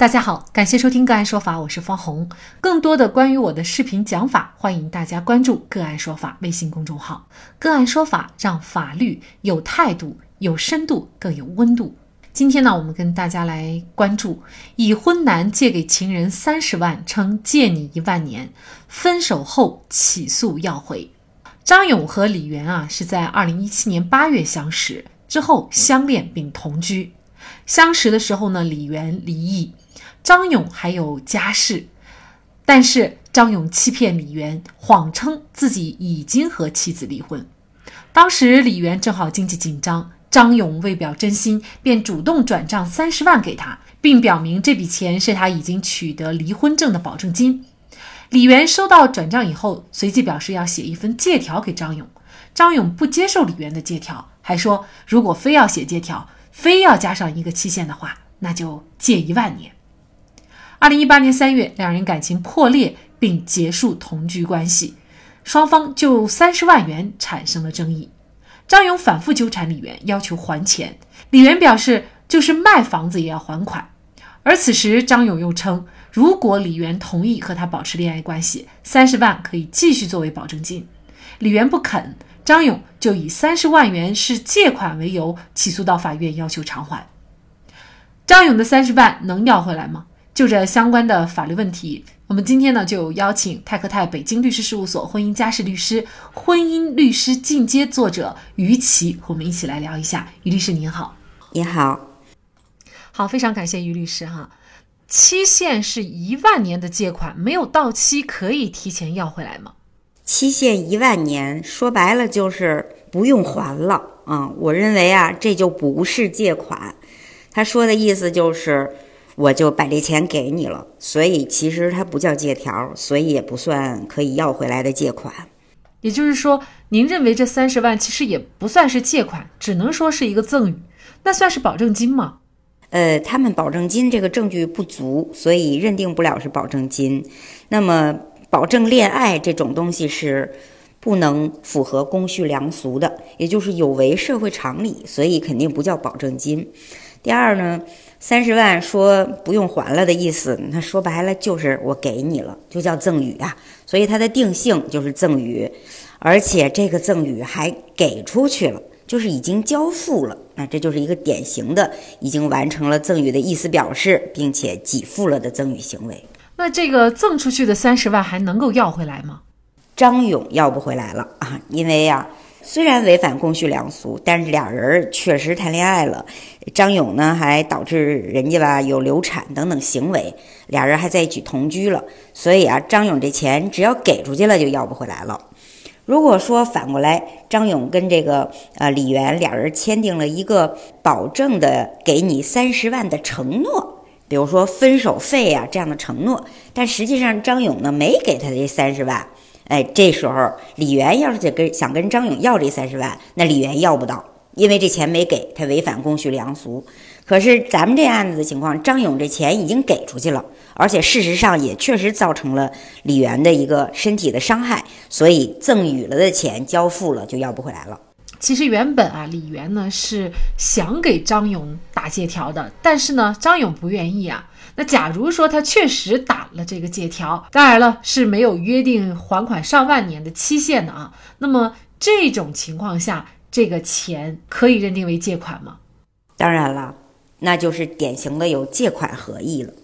大家好，感谢收听个案说法，我是方红。更多的关于我的视频讲法，欢迎大家关注个案说法微信公众号。个案说法让法律有态度、有深度、更有温度。今天呢，我们跟大家来关注已婚男借给情人三十万，称借你一万年，分手后起诉要回。张勇和李媛啊是在二零一七年八月相识，之后相恋并同居。相识的时候呢，李媛离异。张勇还有家室，但是张勇欺骗李媛，谎称自己已经和妻子离婚。当时李媛正好经济紧张，张勇为表真心，便主动转账三十万给他，并表明这笔钱是他已经取得离婚证的保证金。李媛收到转账以后，随即表示要写一份借条给张勇。张勇不接受李媛的借条，还说如果非要写借条，非要加上一个期限的话，那就借一万年。二零一八年三月，两人感情破裂，并结束同居关系，双方就三十万元产生了争议。张勇反复纠缠李媛，要求还钱。李媛表示，就是卖房子也要还款。而此时，张勇又称，如果李媛同意和他保持恋爱关系，三十万可以继续作为保证金。李媛不肯，张勇就以三十万元是借款为由，起诉到法院要求偿还。张勇的三十万能要回来吗？就这相关的法律问题，我们今天呢就邀请泰克泰北京律师事务所婚姻家事律师、婚姻律师进阶作者于琦和我们一起来聊一下。于律师您好，你好，好，非常感谢于律师哈。期限是一万年的借款，没有到期可以提前要回来吗？期限一万年，说白了就是不用还了啊。我认为啊，这就不是借款，他说的意思就是。我就把这钱给你了，所以其实它不叫借条，所以也不算可以要回来的借款。也就是说，您认为这三十万其实也不算是借款，只能说是一个赠与，那算是保证金吗？呃，他们保证金这个证据不足，所以认定不了是保证金。那么，保证恋爱这种东西是不能符合公序良俗的，也就是有违社会常理，所以肯定不叫保证金。第二呢？三十万说不用还了的意思，那说白了就是我给你了，就叫赠与啊。所以它的定性就是赠与，而且这个赠与还给出去了，就是已经交付了。那这就是一个典型的已经完成了赠与的意思表示，并且给付了的赠与行为。那这个赠出去的三十万还能够要回来吗？张勇要不回来了啊，因为呀。虽然违反公序良俗，但是俩人确实谈恋爱了。张勇呢，还导致人家吧有流产等等行为，俩人还在一起同居了。所以啊，张勇这钱只要给出去了，就要不回来了。如果说反过来，张勇跟这个呃李媛俩人签订了一个保证的给你三十万的承诺，比如说分手费啊这样的承诺，但实际上张勇呢没给他这三十万。哎，这时候李媛要是想跟想跟张勇要这三十万，那李媛要不到，因为这钱没给他，违反公序良俗。可是咱们这案子的情况，张勇这钱已经给出去了，而且事实上也确实造成了李媛的一个身体的伤害，所以赠与了的钱交付了就要不回来了。其实原本啊，李媛呢是想给张勇打借条的，但是呢，张勇不愿意啊。那假如说他确实打了这个借条，当然了是没有约定还款上万年的期限的啊。那么这种情况下，这个钱可以认定为借款吗？当然了，那就是典型的有借款合意了。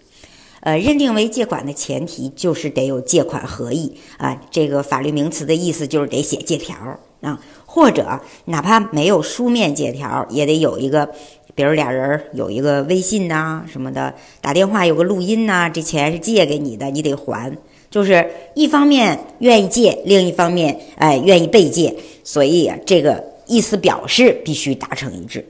呃，认定为借款的前提就是得有借款合意啊。这个法律名词的意思就是得写借条啊，或者哪怕没有书面借条，也得有一个。比如俩人有一个微信呐什么的，打电话有个录音呐，这钱是借给你的，你得还。就是一方面愿意借，另一方面哎愿意被借，所以这个意思表示必须达成一致。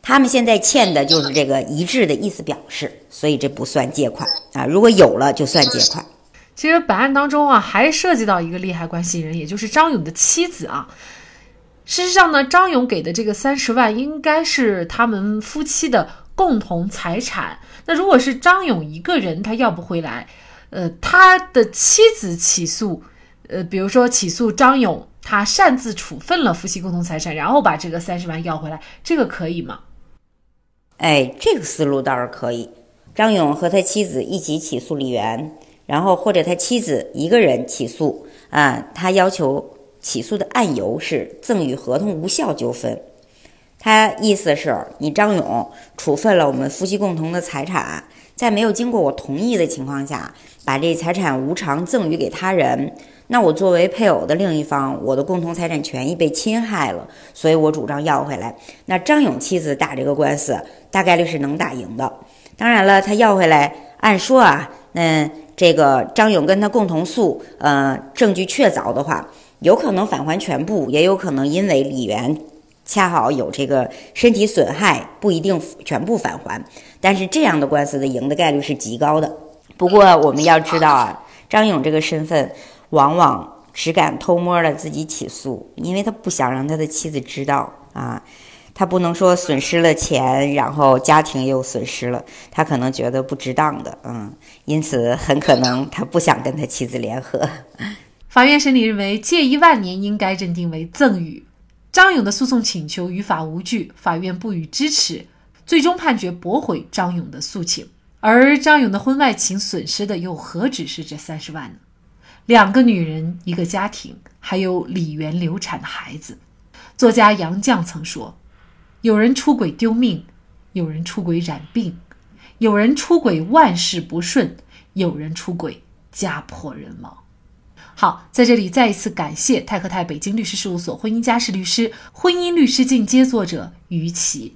他们现在欠的就是这个一致的意思表示，所以这不算借款啊。如果有了就算借款。其实本案当中啊，还涉及到一个利害关系人，也就是张勇的妻子啊。事实上呢，张勇给的这个三十万应该是他们夫妻的共同财产。那如果是张勇一个人，他要不回来，呃，他的妻子起诉，呃，比如说起诉张勇，他擅自处分了夫妻共同财产，然后把这个三十万要回来，这个可以吗？哎，这个思路倒是可以。张勇和他妻子一起起诉李元，然后或者他妻子一个人起诉啊，他要求起诉的案由是赠与合同无效纠纷。他意思是你张勇处分了我们夫妻共同的财产，在没有经过我同意的情况下，把这财产无偿赠与给他人。那我作为配偶的另一方，我的共同财产权益被侵害了，所以我主张要回来。那张勇妻子打这个官司，大概率是能打赢的。当然了，他要回来，按说啊，嗯，这个张勇跟他共同诉，呃，证据确凿的话，有可能返还全部，也有可能因为李元恰好有这个身体损害，不一定全部返还。但是这样的官司的赢的概率是极高的。不过我们要知道啊，张勇这个身份。往往只敢偷摸的自己起诉，因为他不想让他的妻子知道啊，他不能说损失了钱，然后家庭又损失了，他可能觉得不值当的，嗯，因此很可能他不想跟他妻子联合。法院审理认为，借一万年应该认定为赠与。张勇的诉讼请求于法无据，法院不予支持，最终判决驳回张勇的诉请。而张勇的婚外情损失的又何止是这三十万呢？两个女人，一个家庭，还有李媛流产的孩子。作家杨绛曾说：“有人出轨丢命，有人出轨染病，有人出轨万事不顺，有人出轨家破人亡。”好，在这里再一次感谢泰和泰北京律师事务所婚姻家事律师、婚姻律师进阶作者于琦。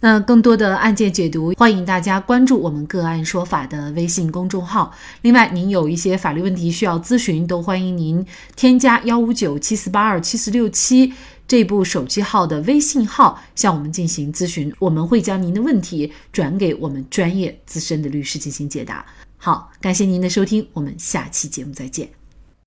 那更多的案件解读，欢迎大家关注我们“个案说法”的微信公众号。另外，您有一些法律问题需要咨询，都欢迎您添加幺五九七四八二七四六七这部手机号的微信号向我们进行咨询，我们会将您的问题转给我们专业资深的律师进行解答。好，感谢您的收听，我们下期节目再见。